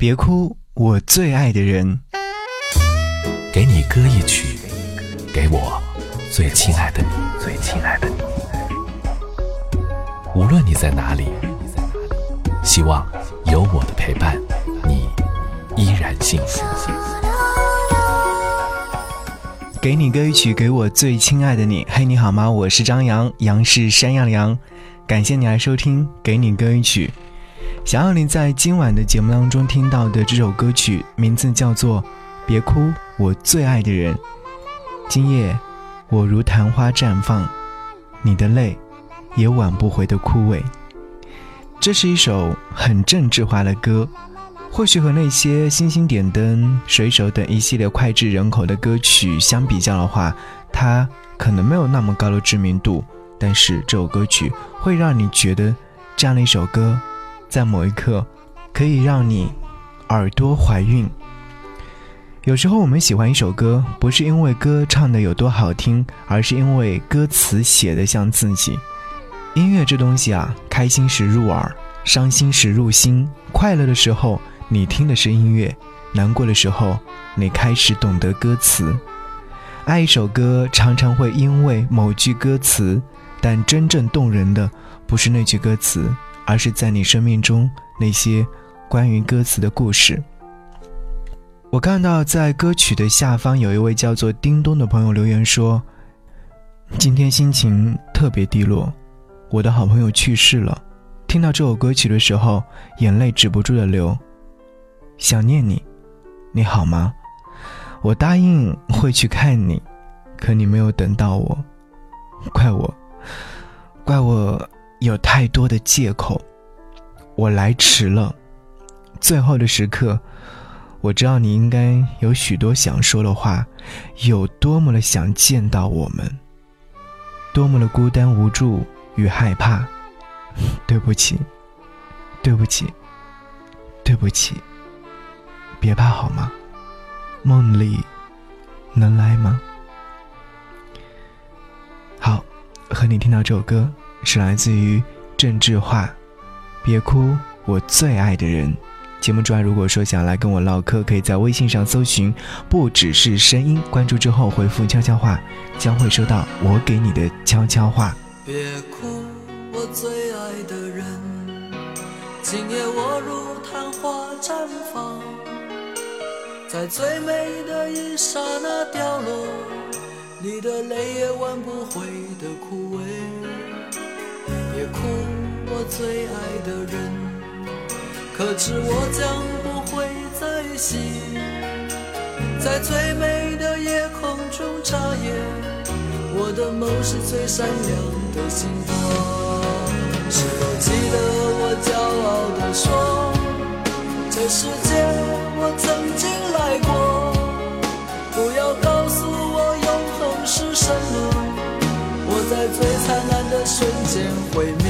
别哭，我最爱的人。给你歌一曲，给我最亲爱的你，最亲爱的你。无论你在哪里，希望有我的陪伴，你依然幸福。给你歌一曲，给我最亲爱的你。嘿，你好吗？我是张扬，杨是山羊的羊。感谢你来收听《给你歌一曲》。想要你在今晚的节目当中听到的这首歌曲，名字叫做《别哭，我最爱的人》。今夜，我如昙花绽放，你的泪也挽不回的枯萎。这是一首很政治化的歌。或许和那些星星点灯、水手等一系列脍炙人口的歌曲相比较的话，它可能没有那么高的知名度。但是这首歌曲会让你觉得，这样的一首歌，在某一刻可以让你耳朵怀孕。有时候我们喜欢一首歌，不是因为歌唱的有多好听，而是因为歌词写的像自己。音乐这东西啊，开心时入耳，伤心时入心，快乐的时候。你听的是音乐，难过的时候，你开始懂得歌词。爱一首歌，常常会因为某句歌词，但真正动人的不是那句歌词，而是在你生命中那些关于歌词的故事。我看到在歌曲的下方有一位叫做叮咚的朋友留言说：“今天心情特别低落，我的好朋友去世了。听到这首歌曲的时候，眼泪止不住的流。”想念你，你好吗？我答应会去看你，可你没有等到我，怪我，怪我有太多的借口，我来迟了。最后的时刻，我知道你应该有许多想说的话，有多么的想见到我们，多么的孤单无助与害怕。对不起，对不起，对不起。别怕好吗？梦里能来吗？好，和你听到这首歌是来自于郑智化，《别哭，我最爱的人》。节目之外，如果说想来跟我唠嗑，可以在微信上搜寻“不只是声音”，关注之后回复“悄悄话”，将会收到我给你的悄悄话。别哭，我最爱的人，今夜我如昙花绽放。在最美的一刹那掉落，你的泪也挽不回的枯萎。哭，我最爱的人，可知我将不会再醒。在最美的夜空中眨眼，我的梦是最闪亮的星光。是否记得我骄傲地说，这世界我曾经。来过，不要告诉我永恒是什么。我在最灿烂的瞬间毁灭。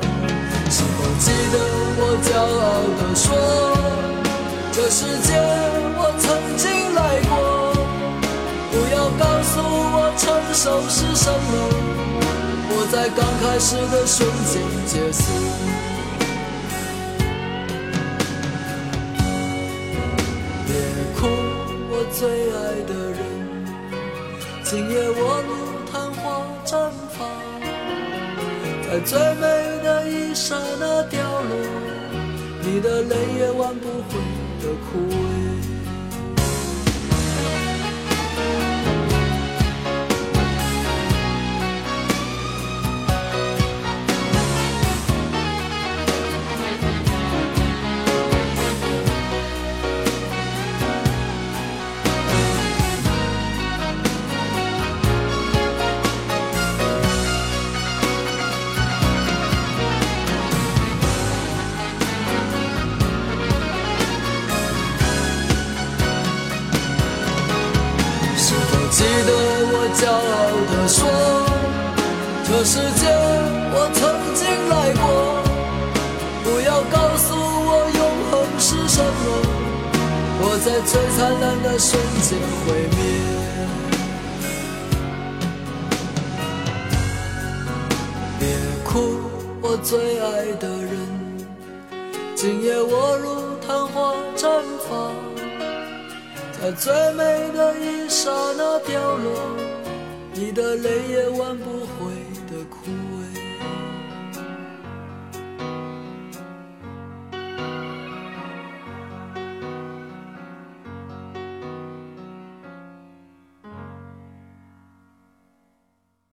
记得我骄傲地说，这世界我曾经来过？不要告诉我成熟是什么。我在刚开始的瞬间结束。别哭，我最爱的人，今夜我如昙花绽放，在最美一刹那掉落，你的泪也挽不回。这世界我曾经来过，不要告诉我永恒是什么。我在最灿烂的瞬间毁灭。别哭，我最爱的人，今夜我如昙花绽放，在最美的一刹那凋落，你的泪也挽不